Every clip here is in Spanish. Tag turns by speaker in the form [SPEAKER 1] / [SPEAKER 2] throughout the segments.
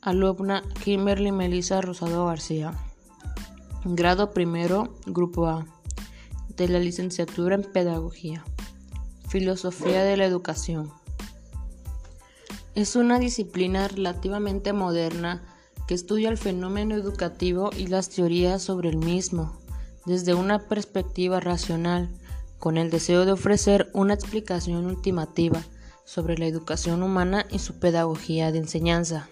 [SPEAKER 1] Alumna Kimberly Melissa Rosado García. Grado primero, Grupo A. De la licenciatura en Pedagogía. Filosofía de la Educación. Es una disciplina relativamente moderna que estudia el fenómeno educativo y las teorías sobre el mismo desde una perspectiva racional, con el deseo de ofrecer una explicación ultimativa sobre la educación humana y su pedagogía de enseñanza.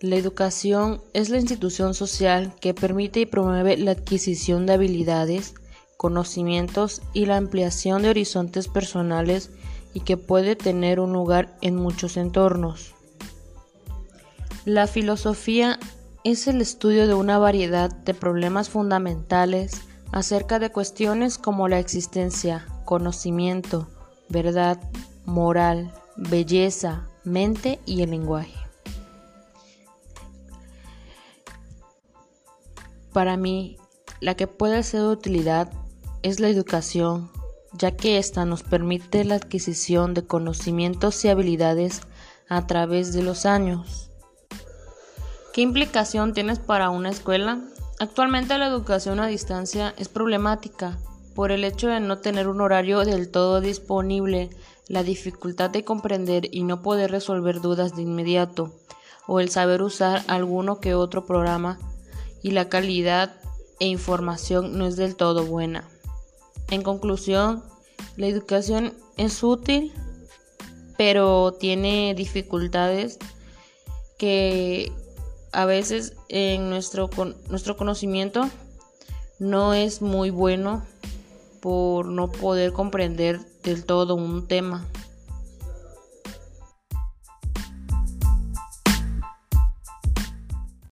[SPEAKER 1] La educación es la institución social que permite y promueve la adquisición de habilidades, conocimientos y la ampliación de horizontes personales y que puede tener un lugar en muchos entornos. La filosofía es el estudio de una variedad de problemas fundamentales acerca de cuestiones como la existencia, conocimiento, verdad, moral, belleza, mente y el lenguaje. Para mí, la que puede ser de utilidad es la educación, ya que ésta nos permite la adquisición de conocimientos y habilidades a través de los años. ¿Qué implicación tienes para una escuela? Actualmente la educación a distancia es problemática por el hecho de no tener un horario del todo disponible, la dificultad de comprender y no poder resolver dudas de inmediato, o el saber usar alguno que otro programa y la calidad e información no es del todo buena. En conclusión, la educación es útil, pero tiene dificultades que a veces en nuestro, nuestro conocimiento no es muy bueno por no poder comprender del todo un tema.